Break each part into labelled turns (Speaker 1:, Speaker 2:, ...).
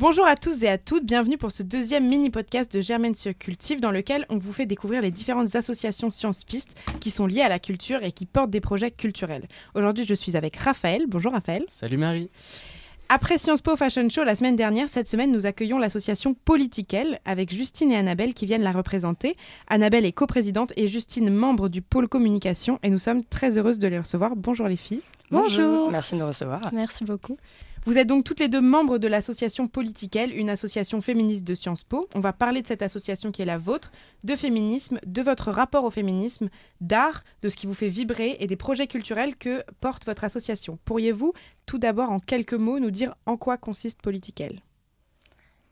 Speaker 1: Bonjour à tous et à toutes, bienvenue pour ce deuxième mini-podcast de Germaine sur Cultive dans lequel on vous fait découvrir les différentes associations Sciences Pistes qui sont liées à la culture et qui portent des projets culturels. Aujourd'hui, je suis avec Raphaël. Bonjour Raphaël.
Speaker 2: Salut Marie.
Speaker 1: Après Sciences Po Fashion Show la semaine dernière, cette semaine, nous accueillons l'association Politiquelle avec Justine et Annabelle qui viennent la représenter. Annabelle est coprésidente et Justine membre du pôle communication et nous sommes très heureuses de les recevoir. Bonjour les filles.
Speaker 3: Bonjour.
Speaker 4: Merci de nous recevoir.
Speaker 3: Merci beaucoup.
Speaker 1: Vous êtes donc toutes les deux membres de l'association Politiquelle, une association féministe de Sciences Po. On va parler de cette association qui est la vôtre, de féminisme, de votre rapport au féminisme, d'art, de ce qui vous fait vibrer et des projets culturels que porte votre association. Pourriez-vous tout d'abord en quelques mots nous dire en quoi consiste Politiquelle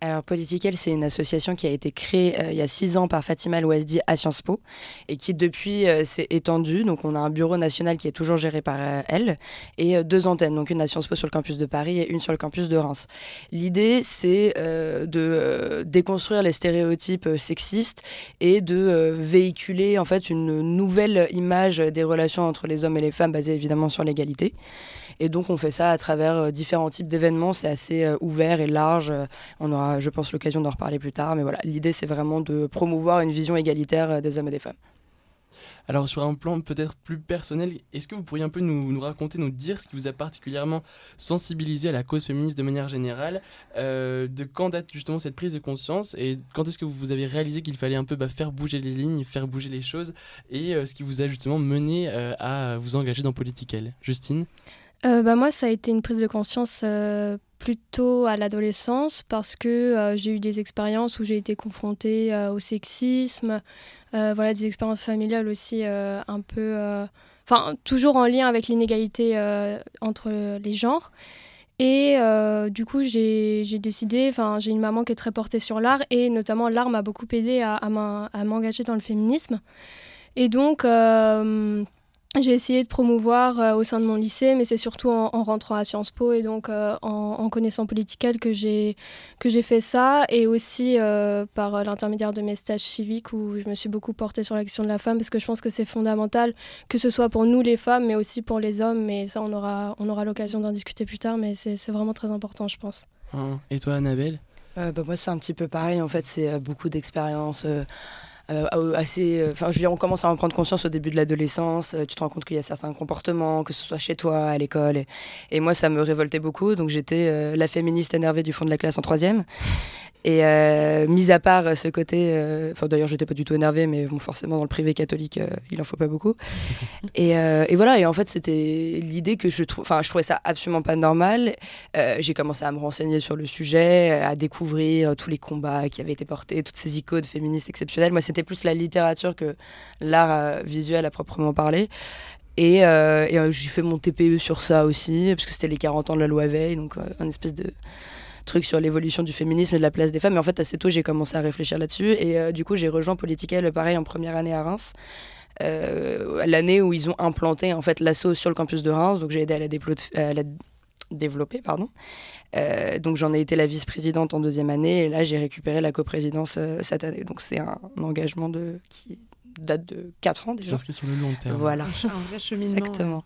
Speaker 4: alors Politiquel, c'est une association qui a été créée euh, il y a six ans par Fatima Louazdi à Sciences Po et qui depuis euh, s'est étendue. Donc on a un bureau national qui est toujours géré par euh, elle et deux antennes, donc une à Sciences Po sur le campus de Paris et une sur le campus de Reims. L'idée, c'est de déconstruire les stéréotypes sexistes et de véhiculer en fait une nouvelle image des relations entre les hommes et les femmes basée évidemment sur l'égalité. Et donc on fait ça à travers différents types d'événements. C'est assez ouvert et large. On aura je pense, l'occasion d'en reparler plus tard. Mais voilà, l'idée, c'est vraiment de promouvoir une vision égalitaire euh, des hommes et des femmes.
Speaker 2: Alors sur un plan peut-être plus personnel, est-ce que vous pourriez un peu nous, raconter, nous dire ce qui vous a particulièrement sensibilisé à la cause féministe de manière générale euh, De quand date justement cette prise de conscience et quand est-ce que vous avez réalisé qu'il fallait un peu bah, faire bouger les lignes, faire bouger les choses et euh, ce qui vous a justement mené à vous engager dans Politiquelle Justine?
Speaker 3: Bah, Moi ça a été une prise de conscience plutôt à l'adolescence parce que euh, j'ai eu des expériences où j'ai été confrontée euh, au sexisme, euh, voilà des expériences familiales aussi un peu, enfin toujours en lien avec l'inégalité entre les genres. Et du coup, j'ai décidé, enfin, j'ai une maman qui est très portée sur l'art et notamment l'art m'a beaucoup aidé à m'engager dans le féminisme. Et donc, j'ai essayé de promouvoir euh, au sein de mon lycée, mais c'est surtout en, rentrant à Sciences Po et donc euh, en, connaissant Political que j'ai que j'ai fait ça, et aussi euh, par l'intermédiaire de mes stages civiques où je me suis beaucoup portée sur la question de la femme parce que je pense que c'est fondamental, que ce soit pour nous les femmes, mais aussi pour les hommes. Mais ça, on aura on aura l'occasion d'en discuter plus tard, mais c'est vraiment très important, je pense.
Speaker 2: Hein. Et toi, Annabelle?
Speaker 4: Bah, Moi, c'est un petit peu pareil. En fait, c'est beaucoup d'expérience euh, assez. Euh, enfin, je veux dire, on commence à en prendre conscience au début de l'adolescence. Euh, tu te rends compte qu'il y a certains comportements, que ce soit chez toi, à l'école. Et, moi, ça me révoltait beaucoup. Donc, j'étais la féministe énervée du fond de la classe en troisième. Et euh, mis à part ce côté, euh, enfin d'ailleurs j'étais pas du tout énervée, mais bon forcément dans le privé catholique euh, il en faut pas beaucoup. et, et, voilà, et en fait c'était l'idée que je trouve, enfin je trouvais ça absolument pas normal. j'ai commencé à me renseigner sur le sujet, à découvrir tous les combats qui avaient été portés, toutes ces icônes féministes exceptionnelles. Moi c'était plus la littérature que l'art visuel à proprement parler. Et, et j'ai fait mon TPE sur ça aussi, parce que c'était les 40 ans de la loi Veil, donc un espèce de truc sur l'évolution du féminisme et de la place des femmes. Mais en fait, assez tôt, j'ai commencé à réfléchir là-dessus. Et euh, du coup, j'ai rejoint Political, pareil, en première année à Reims. Euh, l'année où ils ont implanté en fait l'assaut sur le campus de Reims. Donc, j'ai aidé à la, la développer. Pardon. Euh, donc, j'en ai été la vice-présidente en deuxième année. Et là, j'ai récupéré la coprésidence cette année. Donc, c'est un, engagement de, qui date de 4 ans déjà.
Speaker 2: S'inscrit sur le long terme.
Speaker 4: Voilà.
Speaker 1: Un vrai cheminement.
Speaker 4: Exactement.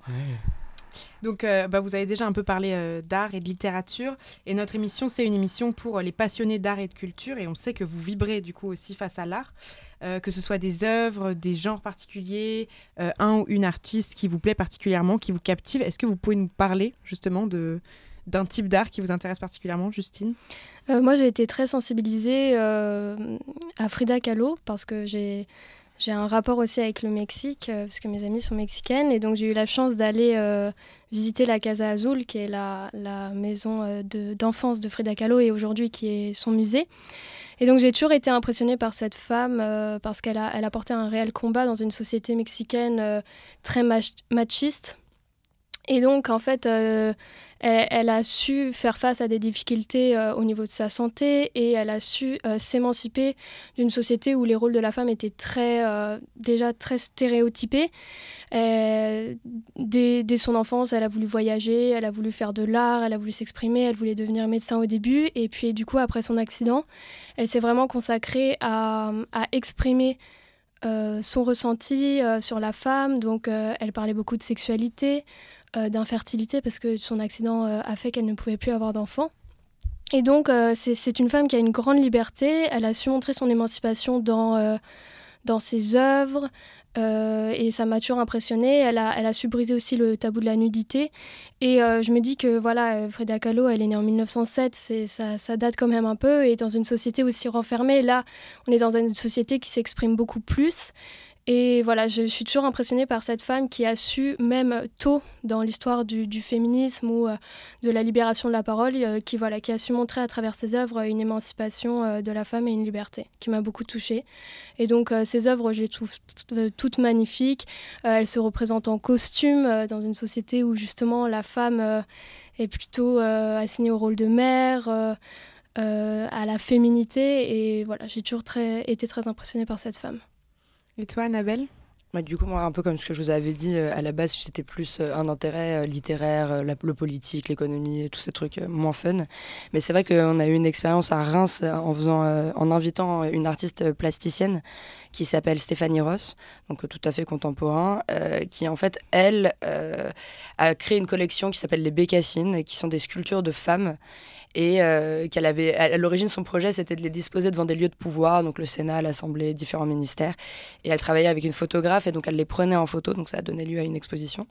Speaker 1: Donc, euh, bah, vous avez déjà un peu parlé euh, d'art et de littérature. Et notre émission, c'est une émission pour euh, les passionnés d'art et de culture. Et on sait que vous vibrez du coup aussi face à l'art, que ce soit des œuvres, des genres particuliers, un ou une artiste qui vous plaît particulièrement, qui vous captive. Est-ce que vous pouvez nous parler justement de d'un type d'art qui vous intéresse particulièrement, Justine?
Speaker 3: Moi, j'ai été très sensibilisée à Frida Kahlo parce que j'ai j'ai un rapport aussi avec le Mexique, euh, parce que mes amies sont mexicaines, et donc j'ai eu la chance d'aller euh, visiter la Casa Azul, qui est la, la maison euh, d'enfance de, Frida Kahlo, et aujourd'hui qui est son musée. Et donc j'ai toujours été impressionnée par cette femme, parce qu'elle a, elle a porté un réel combat dans une société mexicaine très machiste. Et donc, en fait, elle, a su faire face à des difficultés euh, au niveau de sa santé et elle a su euh, s'émanciper d'une société où les rôles de la femme étaient très, euh, déjà très stéréotypés. Dès, dès, son enfance, elle a voulu voyager, elle a voulu faire de l'art, elle a voulu s'exprimer, elle voulait devenir médecin au début. Et puis, du coup, après son accident, elle s'est vraiment consacrée à, à exprimer son ressenti sur la femme. Donc, elle parlait beaucoup de sexualité, euh, d'infertilité parce que son accident euh, a fait qu'elle ne pouvait plus avoir d'enfants. Et donc, c'est une femme qui a une grande liberté. Elle a su montrer son émancipation dans, dans ses œuvres. et ça m'a toujours impressionnée. Elle a, elle a su briser aussi le tabou de la nudité. Et je me dis que voilà, Frida Kahlo, elle est née en 1907, ça, ça date quand même un peu. Et dans une société aussi renfermée, là, on est dans une société qui s'exprime beaucoup plus. Et voilà, je suis toujours impressionnée par cette femme qui a su, même tôt dans l'histoire du, féminisme ou euh, de la libération de la parole, euh, qui, voilà, qui a su montrer à travers ses œuvres une émancipation euh, de la femme et une liberté, qui m'a beaucoup touchée. Et donc, ces œuvres, je les trouve toutes magnifiques. elles se représentent en costume dans une société où justement la femme est plutôt assignée au rôle de mère. à la féminité et voilà j'ai toujours été très impressionnée par cette femme.
Speaker 1: Et toi, Annabelle?
Speaker 4: Bah, du coup, moi, un peu comme ce que je vous avais dit, euh, à la base, c'était plus euh, un intérêt euh, littéraire, le politique, l'économie, tous ces trucs moins fun. Mais c'est vrai qu'on a eu une expérience à Reims en, faisant, en invitant une artiste plasticienne qui s'appelle Stéphanie Ross, donc tout à fait contemporain, qui en fait, elle, a créé une collection qui s'appelle les Bécassines, qui sont des sculptures de femmes et qu'elle avait à l'origine son projet c'était de les disposer devant des lieux de pouvoir donc le Sénat l'Assemblée différents ministères et elle travaillait avec une photographe et donc elle les prenait en photo donc ça a donné lieu à une exposition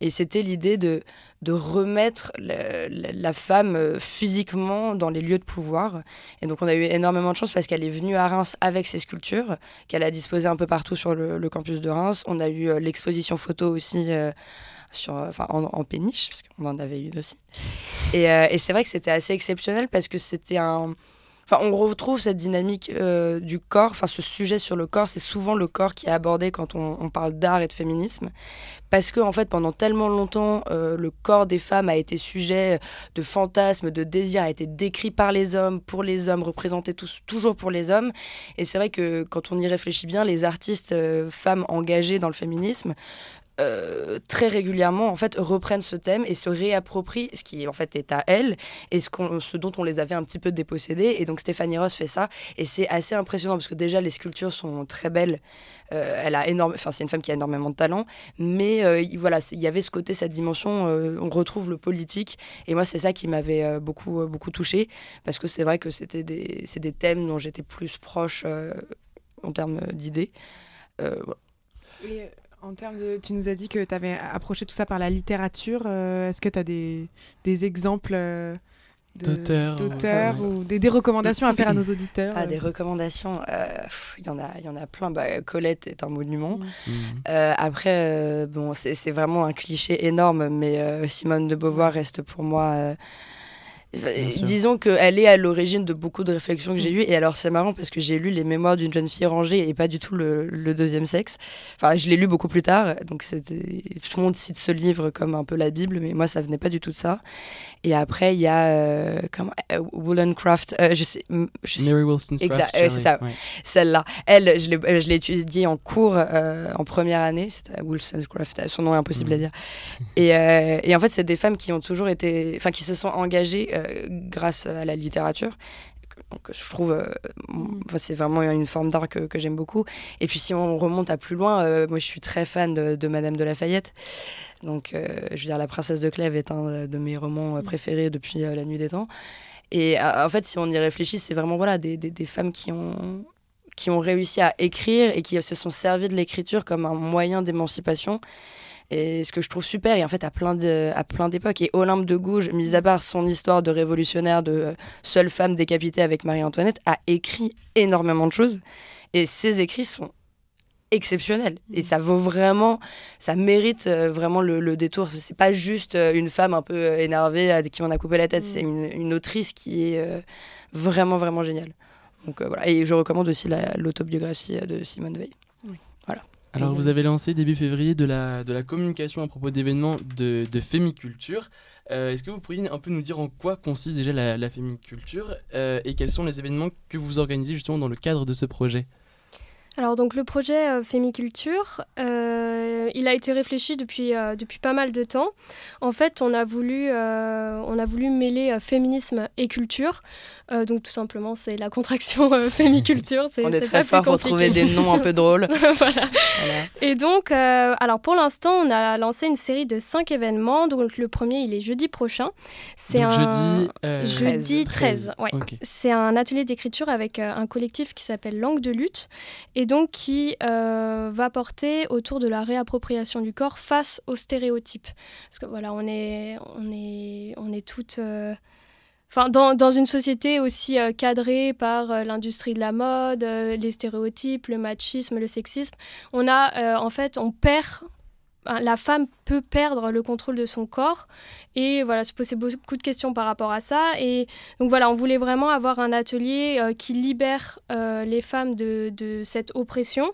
Speaker 4: et c'était l'idée de de remettre la, femme euh, physiquement dans les lieux de pouvoir et donc on a eu énormément de chance parce qu'elle est venue à Reims avec ses sculptures qu'elle a disposées un peu partout sur le, campus de Reims on a eu euh, l'exposition photo aussi sur, enfin, en, péniche, parce qu'on en avait une aussi. Euh, et c'est vrai que c'était assez exceptionnel parce que c'était un. Enfin, on retrouve cette dynamique euh, du corps, enfin ce sujet sur le corps, c'est souvent le corps qui est abordé quand on, parle d'art et de féminisme, parce que en fait pendant tellement longtemps euh, le corps des femmes a été sujet de fantasmes, de désirs, a été décrit par les hommes, pour les hommes, représenté tous, toujours pour les hommes, et c'est vrai que quand on y réfléchit bien, les artistes femmes engagées dans le féminisme euh, très régulièrement en fait reprennent ce thème et se réapproprient ce qui en fait est à elles et ce, dont on les avait un petit peu dépossédés et donc Stéphanie Ross fait ça et c'est assez impressionnant parce que déjà les sculptures sont très belles. Euh, elle a énorme enfin c'est une femme qui a énormément de talent mais euh, voilà il y avait ce côté cette dimension on retrouve le politique et moi c'est ça qui m'avait beaucoup beaucoup touché parce que c'est vrai que c'était des c'est des thèmes dont j'étais plus proche en termes d'idées.
Speaker 1: En termes de, tu nous as dit que tu avais approché tout ça par la littérature. Euh, est-ce que tu as des, des exemples euh,
Speaker 2: d'auteurs
Speaker 1: ou des, des, recommandations à faire à nos auditeurs
Speaker 4: Ah, des recommandations, euh, il y en a, il y en a plein. Bah, Colette est un monument. Mm. après, bon, c'est vraiment un cliché énorme, mais Simone de Beauvoir reste pour moi Disons qu'elle est à l'origine de beaucoup de réflexions que j'ai mm. eues. Et alors, c'est marrant parce que j'ai lu les mémoires d'une jeune fille rangée et pas du tout le, deuxième sexe. Enfin, je l'ai lu beaucoup plus tard. Donc, tout le monde cite ce livre comme un peu la Bible, mais moi, ça venait pas du tout de ça. Et après, il y a euh, comment, euh, Woolencraft. Euh, je sais,
Speaker 2: je sais, Mary Wollstonecraft.
Speaker 4: c'est ça. Celle-là. Elle, je l'ai étudiée en cours en première année. C'était Wollstonecraft. Son nom est impossible à mm. dire. Et, et en fait, c'est des femmes qui ont toujours été, enfin, qui se sont engagées euh, grâce à la littérature. Donc, je trouve, euh, mm. c'est vraiment une forme d'art que, j'aime beaucoup. Et puis, si on remonte à plus loin, euh, moi, je suis très fan de, Madame de Lafayette. Donc, je veux dire, La Princesse de Clèves est un de mes romans mm. préférés depuis la nuit des temps. Et en fait, si on y réfléchit, c'est vraiment voilà, des, des, femmes qui ont, qui ont réussi à écrire et qui se sont servies de l'écriture comme un moyen d'émancipation. Et ce que je trouve super, et en fait à plein de, à plein d'époques. Et Olympe de Gouges, mis à part son histoire de révolutionnaire, de euh, seule femme décapitée avec Marie-Antoinette, a écrit énormément de choses. Et ses écrits sont exceptionnels. Et ça vaut vraiment, ça mérite euh, vraiment le, le détour. C'est pas juste euh, une femme un peu énervée à qui on a coupé la tête, c'est une, une, autrice qui est vraiment, vraiment géniale. Donc voilà. Et je recommande aussi l'autobiographie de Simone Veil. Voilà.
Speaker 2: Alors, vous avez lancé début février de la, de la communication à propos d'événements de, de fémiculture. Euh, est-ce que vous pourriez un peu nous dire en quoi consiste déjà la, la fémiculture euh, et quels sont les événements que vous organisez justement dans le cadre de ce projet?
Speaker 3: Alors donc le projet euh, Fémiculture, euh, il a été réfléchi depuis, euh, depuis pas mal de temps. En fait, on a voulu, on a voulu mêler féminisme et culture. donc tout simplement, c'est la contraction Fémiculture.
Speaker 4: on est, très fort pour trouver des noms un peu drôles.
Speaker 3: voilà. Et donc, alors pour l'instant, on a lancé une série de cinq événements. Donc le premier, il est jeudi prochain.
Speaker 2: C'est un jeudi,
Speaker 3: jeudi 13. ouais. C'est un atelier d'écriture avec un collectif qui s'appelle Langue de lutte. Et donc qui euh, va porter autour de la réappropriation du corps face aux stéréotypes. Parce que voilà, on est, on est, on est toutes... Euh, enfin, dans, une société aussi euh, cadrée par l'industrie de la mode, les stéréotypes, le machisme, le sexisme, on a en fait, on perd la femme peut perdre le contrôle de son corps et voilà se poser beaucoup de questions par rapport à ça. Et donc voilà on voulait vraiment avoir un atelier euh, qui libère euh, les femmes de, de cette oppression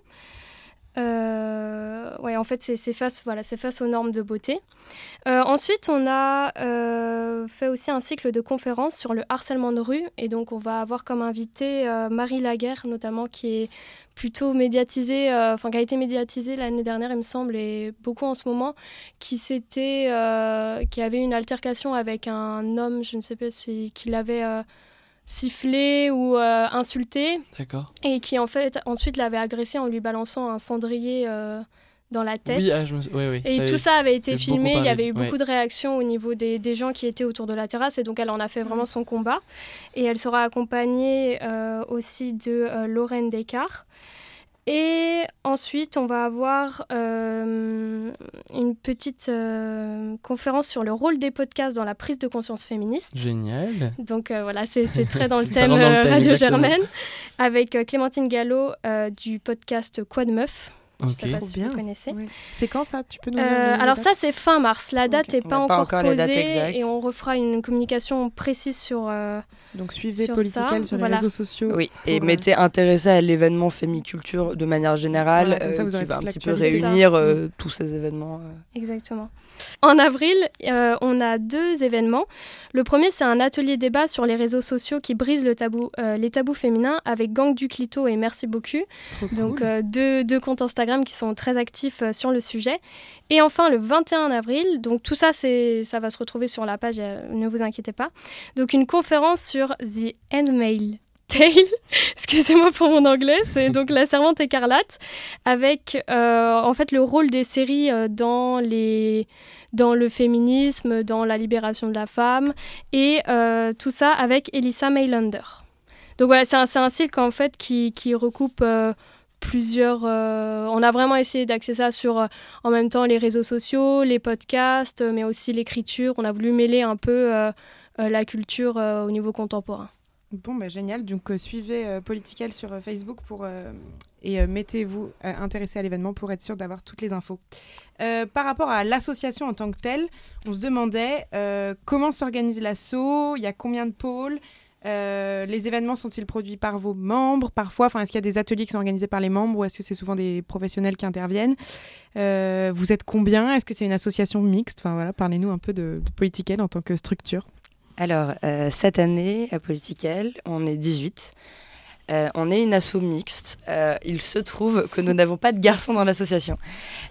Speaker 3: euh, ouais, en fait, c'est face, voilà, face aux normes de beauté. Euh, ensuite, on a euh, fait aussi un cycle de conférences sur le harcèlement de rue. Et donc, on va avoir comme invité Marie Laguerre, notamment, qui est plutôt médiatisée, enfin, qui a été médiatisée l'année dernière, il me semble, et beaucoup en ce moment, qui, qui avait une altercation avec un homme, je ne sais pas si, qui l'avait sifflé ou euh, insulté.
Speaker 2: D'accord.
Speaker 3: Et qui en fait ensuite l'avait agressé en lui balançant un cendrier euh, dans la tête.
Speaker 2: Oui, ah, je me... oui, oui,
Speaker 3: Et tout ça avait été filmé, il y avait eu beaucoup de réactions au niveau des, des, gens qui étaient autour de la terrasse et donc elle en a fait vraiment son combat. Et elle sera accompagnée euh, aussi de Lorraine Descartes. Et ensuite, on va avoir euh, une petite euh, conférence sur le rôle des podcasts dans la prise de conscience féministe.
Speaker 2: Génial.
Speaker 3: Donc euh, voilà, c'est très dans le thème, Radio Germaine, avec Clémentine Gallo du podcast Quoi de Meuf. Je sais pas si vous connaissez.
Speaker 1: C'est quand ça? Tu peux nous
Speaker 3: Alors ça, c'est fin mars. La date n'est pas, encore, posée et on refera une communication précise sur
Speaker 1: donc suivez Political sur les réseaux sociaux.
Speaker 4: Oui, et mettez intéressé à l'événement Fémiculture de manière générale, euh, qui va un petit peu réunir euh, tous ces événements. Euh.
Speaker 3: Exactement. En avril, on a deux événements. Le premier, c'est un atelier débat sur les réseaux sociaux qui brise le tabou, les tabous féminins avec Gang du Clito et Merci beaucoup. Donc deux, deux, comptes Instagram qui sont très actifs sur le sujet. Et enfin, le 21 avril, donc tout ça, ça va se retrouver sur la page, ne vous inquiétez pas. Donc une conférence sur The Handmaid's Tale, excusez-moi pour mon anglais, c'est donc La Servante écarlate, avec euh, en fait le rôle des séries euh, dans, les, dans le féminisme, dans la libération de la femme, et euh, tout ça avec Elissa Maylander. Donc voilà, c'est un, un, cycle en fait qui, qui recoupe plusieurs. on a vraiment essayé d'axer ça sur en même temps les réseaux sociaux, les podcasts, mais aussi l'écriture. On a voulu mêler un peu euh, la culture euh, au niveau contemporain.
Speaker 1: Bon, bah, génial. Donc, euh, suivez Political sur Facebook pour, et mettez-vous intéressé à l'événement pour être sûr d'avoir toutes les infos. par rapport à l'association en tant que telle, on se demandait comment s'organise l'asso, il y a combien de pôles, les événements sont-ils produits par vos membres parfois? Enfin, est-ce qu'il y a des ateliers qui sont organisés par les membres ou est-ce que c'est souvent des professionnels qui interviennent? Vous êtes combien? Est-ce que c'est une association mixte? Enfin voilà, parlez-nous un peu de, de Political en tant que structure.
Speaker 4: Alors, euh, cette année, à Political, on est 18. Euh, on est une asso mixte. Euh, il se trouve que nous n'avons pas de garçons dans l'association.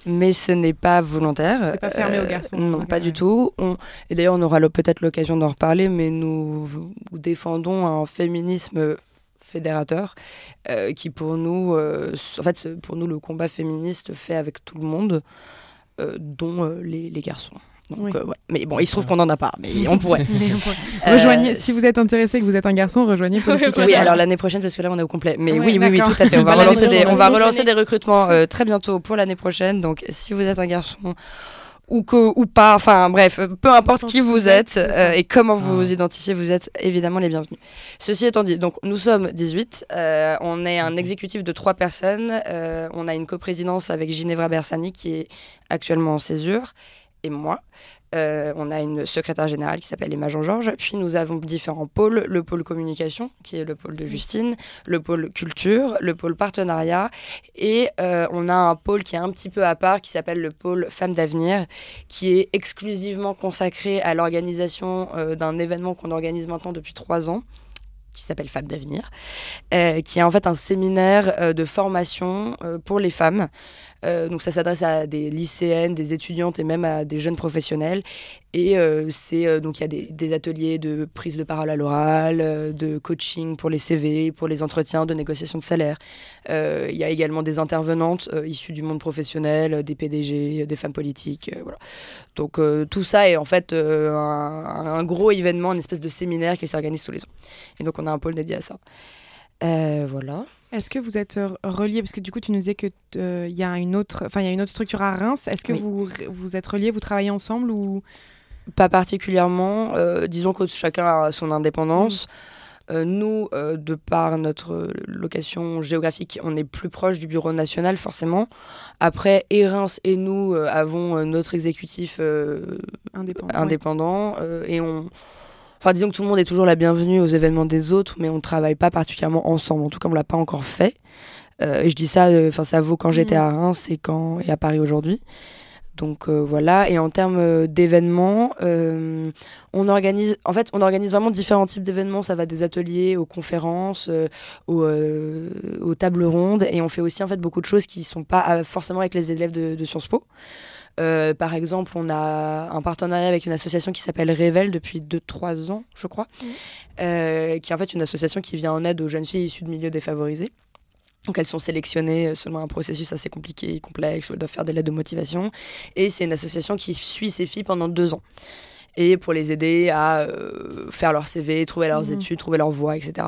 Speaker 4: Mais ce n'est pas volontaire.
Speaker 1: C'est pas fermé aux garçons.
Speaker 4: Non, pas du tout. Et d'ailleurs, on aura peut-être l'occasion d'en reparler, mais nous, défendons un féminisme fédérateur qui pour nous, en fait, pour nous, le combat féministe fait avec tout le monde, dont les garçons. Euh, mais bon, il se trouve qu'on n'en a pas, mais on pourrait.
Speaker 1: rejoignez, euh, si vous êtes intéressé que vous êtes un garçon, rejoignez Politique.
Speaker 4: oui, alors l'année prochaine, parce que là, on est au complet. Mais oui, oui, oui, tout à fait. On va relancer des, on va relancer des recrutements euh, très bientôt pour l'année prochaine. Donc, si vous êtes un garçon ou, que, ou pas, enfin bref, peu importe qui vous êtes et comment vous vous identifiez, vous êtes évidemment les bienvenus. Ceci étant dit, donc nous sommes 18, on est un exécutif de trois personnes, on a une coprésidence avec Ginevra Bersani qui est actuellement en césure et moi. Euh, on a une secrétaire générale qui s'appelle Emma Jean-Georges. Puis nous avons différents pôles. Le pôle communication, qui est le pôle de Justine, le pôle culture, le pôle partenariat. Et euh, on a un pôle qui est un petit peu à part, qui s'appelle le pôle Femmes d'avenir, qui est exclusivement consacré à l'organisation euh, d'un événement qu'on organise maintenant depuis trois ans, qui s'appelle Femmes d'avenir, qui est en fait un séminaire de formation pour les femmes. Donc ça s'adresse à des lycéennes, des étudiantes et même à des jeunes professionnels. Et c'est donc il y a des, ateliers de prise de parole à l'oral, de coaching pour les CV, pour les entretiens, de négociation de salaire. Il y a également des intervenantes issues du monde professionnel, des PDG, des femmes politiques. Donc tout ça est en fait un, gros événement, une espèce de séminaire qui s'organise tous les ans. Et donc on a un pôle dédié à ça. Euh, voilà.
Speaker 1: Est-ce que vous êtes relié parce que du coup tu nous disais que il euh, y a une autre, enfin il y a une autre structure à Reims. Est-ce que vous vous êtes reliés, vous travaillez ensemble ou?
Speaker 4: Pas particulièrement euh, Disons que chacun a son indépendance. nous, de par notre location géographique, on est plus proche du bureau national forcément. Après, et Reims et nous avons notre exécutif indépendant, indépendant et on Enfin, disons que tout le monde est toujours la bienvenue aux événements des autres, mais on ne travaille pas particulièrement ensemble. En tout cas, on ne l'a pas encore fait. Euh, et je dis ça, euh, enfin, ça vaut quand j'étais mm. à Reims et, quand, et à Paris aujourd'hui. Donc euh, voilà, et en termes d'événements, on organise, en fait, on organise vraiment différents types d'événements. Ça va des ateliers aux conférences, aux, aux, tables rondes, et on fait aussi en fait beaucoup de choses qui ne sont pas forcément avec les élèves de, de Sciences Po. Euh, par exemple, on a un partenariat avec une association qui s'appelle Révèle depuis 2-3 ans, je crois, euh, qui est en fait une association qui vient en aide aux jeunes filles issues de milieux défavorisés. Donc elles sont sélectionnées selon un processus assez compliqué et complexe où elles doivent faire des lettres de motivation. Et c'est une association qui suit ces filles pendant deux ans et pour les aider à euh, faire leur CV, trouver leurs mhm. études, trouver leur voie, etc.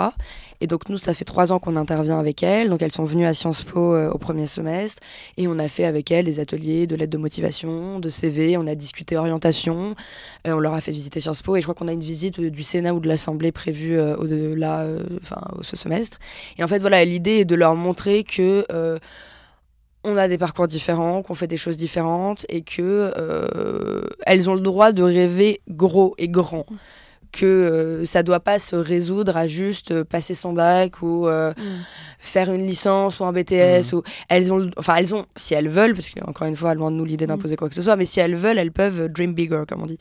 Speaker 4: Et donc nous, ça fait trois ans qu'on intervient avec elles. Donc elles sont venues à Sciences Po euh, au premier semestre et on a fait avec elles des ateliers de lettres de motivation, de CV. On a discuté orientation. Euh, on leur a fait visiter Sciences Po et je crois qu'on a une visite du Sénat ou de l'Assemblée prévue au-delà, enfin ce semestre. Et en fait voilà, l'idée est de leur montrer que on a des parcours différents, qu'on fait des choses différentes et que euh, elles ont le droit de rêver gros et grand que euh, ça doit pas se résoudre à juste euh, passer son bac ou euh, mm. faire une licence ou un BTS mm. ou elles ont enfin elles ont si elles veulent parce qu'encore une fois loin de nous l'idée d'imposer mm. quoi que ce soit mais si elles veulent elles peuvent dream bigger comme on dit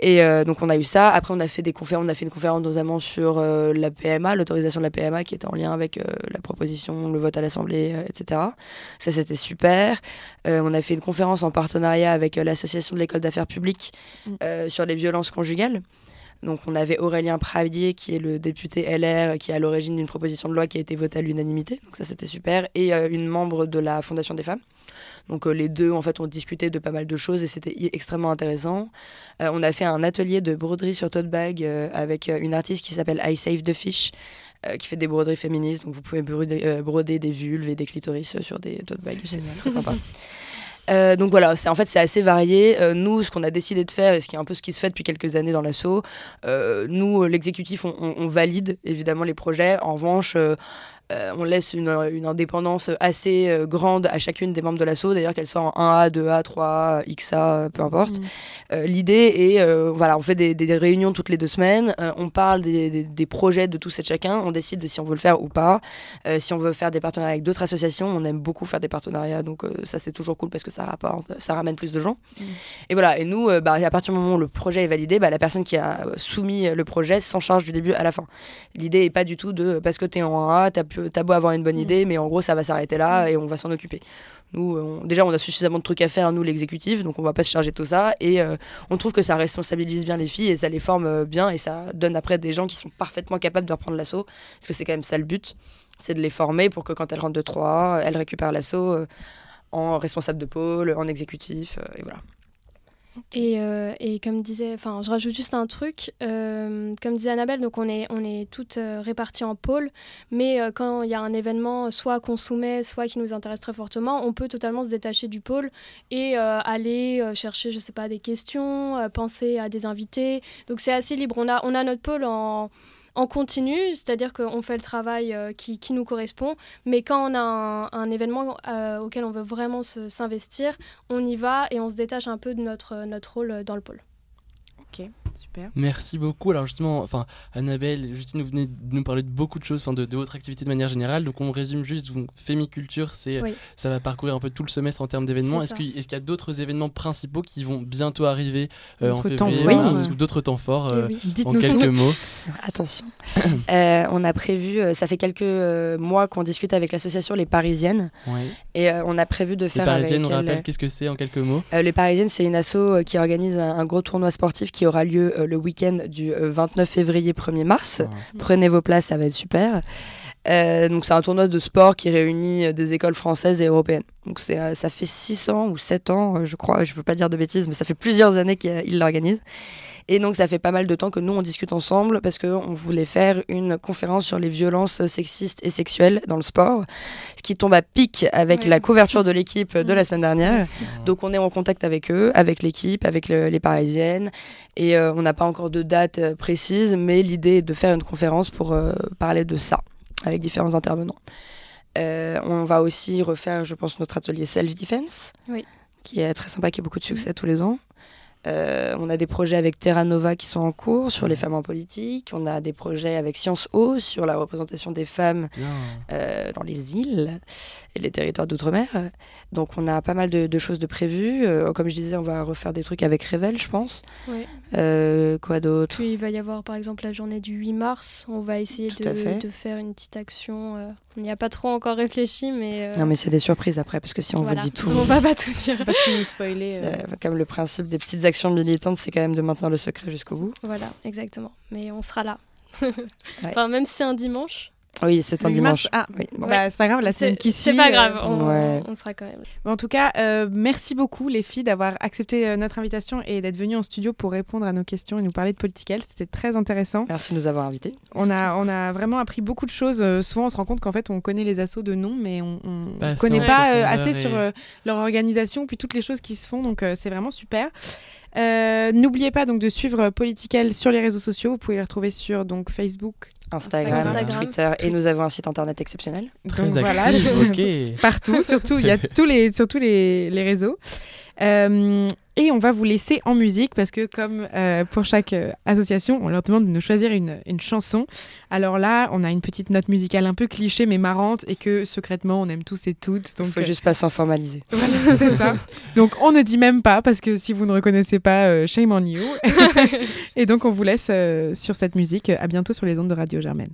Speaker 4: et donc on a eu ça après on a fait des conférences on a fait une conférence notamment sur la PMA l'autorisation de la PMA qui était en lien avec la proposition le vote à l'Assemblée etc ça c'était super on a fait une conférence en partenariat avec l'association de l'école d'affaires publiques sur les violences conjugales donc on avait Aurélien Pradier qui est le député LR qui est à l'origine d'une proposition de loi qui a été votée à l'unanimité. Donc ça c'était super et euh, une membre de la Fondation des femmes. Donc euh, les deux en fait ont discuté de pas mal de choses et c'était extrêmement intéressant. Euh, on a fait un atelier de broderie sur tote bag avec une artiste qui s'appelle I Save the Fish qui fait des broderies féministes. Donc vous pouvez broder, broder des vulves et des clitoris sur des tote bags. C'est très sympa. Euh, donc voilà, c'est en fait c'est assez varié. Euh, nous, ce qu'on a décidé de faire, et ce qui est un peu ce qui se fait depuis quelques années dans l'assaut, euh, nous, l'exécutif, on, valide évidemment les projets. En revanche, on laisse une, indépendance assez euh, grande à chacune des membres de l'assaut, d'ailleurs qu'elle soit en 1A, 2A, 3A, XA, peu importe. Mm. Euh, l'idée est, voilà, on fait des, réunions toutes les deux semaines, on parle des, projets de tous et de chacun, on décide de si on veut le faire ou pas. si on veut faire des partenariats avec d'autres associations, on aime beaucoup faire des partenariats, donc ça c'est toujours cool parce que ça rapporte, ça ramène plus de gens. Mm. Et voilà, et nous, bah, à partir du moment où le projet est validé, bah, la personne qui a soumis le projet s'en charge du début à la fin. L'idée est pas du tout de, parce que tu es en 1A, tu as t'as beau avoir une bonne mm. idée, mais en gros, ça va s'arrêter là mm. et on va s'en occuper. Nous, déjà, on a suffisamment de trucs à faire, nous, l'exécutif, donc on va pas se charger de tout ça. Et euh, on trouve que ça responsabilise bien les filles et ça les forme euh, bien et ça donne après des gens qui sont parfaitement capables de reprendre l'assaut. Parce que c'est quand même ça le but, c'est de les former pour que quand elles rentrent de 3, elles récupèrent l'assaut euh, en responsable de pôle, en exécutif, et voilà.
Speaker 3: Et, euh, et, comme disait, enfin, je rajoute juste un truc. Euh, comme disait Annabelle, donc on est, on est toutes euh, réparties en pôles, mais quand il y a un événement, soit qu'on soumet, soit qui nous intéresse très fortement, on peut totalement se détacher du pôle et aller chercher, je sais pas, des questions, penser à des invités. Donc c'est assez libre. On a, on a notre pôle en en continu, c'est-à-dire qu'on fait le travail euh, qui, nous correspond, mais quand on a un, événement euh, auquel on veut vraiment s'investir, on y va et on se détache un peu de notre, notre rôle dans le pôle.
Speaker 1: Ok. Super.
Speaker 2: Merci beaucoup. Alors justement, enfin, Annabelle, Justine, vous venez de nous parler de beaucoup de choses, enfin, de, de votre activité de manière générale. Donc on résume juste, donc, Fémiculture, c'est,
Speaker 3: Oui.
Speaker 2: ça va parcourir un peu tout le semestre en termes d'événements. Est-ce
Speaker 3: ça.
Speaker 2: qu'il est-ce qu'il y a d'autres événements principaux qui vont bientôt arriver euh, en février,
Speaker 1: euh.
Speaker 2: ou d'autres temps forts
Speaker 3: Et
Speaker 2: euh,
Speaker 3: oui.
Speaker 2: En quelques
Speaker 1: tout.
Speaker 2: mots?
Speaker 4: Attention. Euh, on a prévu, euh, ça fait quelques euh, mois qu'on discute avec l'association Les Parisiennes et euh, on a prévu de
Speaker 2: Les
Speaker 4: faire
Speaker 2: Parisiennes, on
Speaker 4: avec
Speaker 2: rappelle qu'est-ce que c'est en quelques mots?
Speaker 4: Euh, les Parisiennes, c'est une asso euh, qui organise un, un gros tournoi sportif qui aura lieu euh, le week-end du euh, 29 février 1er mars.
Speaker 2: Ah.
Speaker 4: Prenez vos places, ça va être super. Euh, donc c'est un tournoi de sport qui réunit euh, des écoles françaises et européennes. Donc c'est, euh, ça fait 6 ans ou 7 ans, euh, je crois, je ne veux pas dire de bêtises, mais ça fait plusieurs années qu'ils l'organisent. Et donc ça fait pas mal de temps que nous on discute ensemble parce qu'on voulait faire une conférence sur les violences sexistes et sexuelles dans le sport, ce qui tombe à pic avec
Speaker 3: Ouais.
Speaker 4: la couverture de l'équipe de la semaine dernière. Donc on est en contact avec eux, avec l'équipe, avec le- les Parisiennes. Et euh, on n'a pas encore de date euh, précise, mais l'idée est de faire une conférence pour euh, parler de ça, avec différents intervenants. Euh, on va aussi refaire, je pense, notre atelier Self-Defense,
Speaker 3: Oui.
Speaker 4: qui est très sympa, qui a beaucoup de succès tous les ans. Euh, on a des projets avec Terra Nova qui sont en cours sur les femmes en politique. On a des projets avec Sciences O sur la représentation des femmes euh, dans les îles et les territoires d'outre-mer. Donc on a pas mal de, de choses de prévues. Euh, comme je disais, on va refaire des trucs avec Revel, je pense.
Speaker 3: Ouais.
Speaker 4: Euh, quoi d'autre?
Speaker 3: Puis il va y avoir par exemple la journée du 8 mars. On va essayer de, de faire une petite action. euh, on n'y a pas trop encore réfléchi, mais. euh,
Speaker 4: Non mais c'est des surprises après, parce que si on
Speaker 3: voilà.
Speaker 4: vous dit tout...
Speaker 3: On va pas tout dire.
Speaker 1: Pas tout nous spoiler.
Speaker 4: c'est, Comme le principe des petites actions militantes, c'est quand même de maintenir le secret jusqu'au bout.
Speaker 3: Voilà, exactement. Mais on sera là. Enfin, même si c'est un dimanche,
Speaker 4: Oui, c'est un
Speaker 1: Le dimanche, ah,
Speaker 4: Oui, bon.
Speaker 1: bah, c'est pas grave, la
Speaker 3: c'est
Speaker 1: semaine qui suit.
Speaker 3: c'est pas
Speaker 1: euh,
Speaker 3: grave. On,
Speaker 4: Ouais.
Speaker 3: on sera quand même.
Speaker 1: Bon, En tout cas, euh, merci beaucoup les filles d'avoir accepté euh, notre invitation et d'être venues en studio pour répondre à nos questions et nous parler de politique. C'était très intéressant.
Speaker 4: Merci de nous avoir invités.
Speaker 1: On a, on a vraiment appris beaucoup de choses. Euh, souvent, on se rend compte qu'en fait, on connaît les assos de nom, mais on ne
Speaker 2: assez
Speaker 1: connaît pas euh, assez
Speaker 2: et-
Speaker 1: sur euh, leur organisation, puis toutes les choses qui se font. Donc, euh, c'est vraiment super. Euh, N'oubliez pas donc de suivre Political sur les réseaux sociaux. Vous pouvez les retrouver sur donc Facebook.
Speaker 4: Instagram,
Speaker 3: Instagram,
Speaker 4: Twitter, et nous avons un site internet exceptionnel.
Speaker 2: Très
Speaker 1: Donc, voilà.
Speaker 2: actif, ok.
Speaker 1: partout, surtout, il y a tous les, sur tous les, les réseaux. Euh, et on va vous laisser en musique parce que comme euh, pour chaque euh, association, on leur demande de nous choisir une, une chanson. Alors là, on a une petite note musicale un peu cliché mais marrante et que secrètement on aime tous et toutes.
Speaker 4: Il
Speaker 1: Donc
Speaker 4: faut
Speaker 1: euh,
Speaker 4: juste pas s'en formaliser.
Speaker 1: voilà, c'est ça. Donc on ne dit même pas parce que si vous ne reconnaissez pas, euh, shame on you. et donc on vous laisse sur cette musique. À bientôt sur les ondes de Radio Germaine.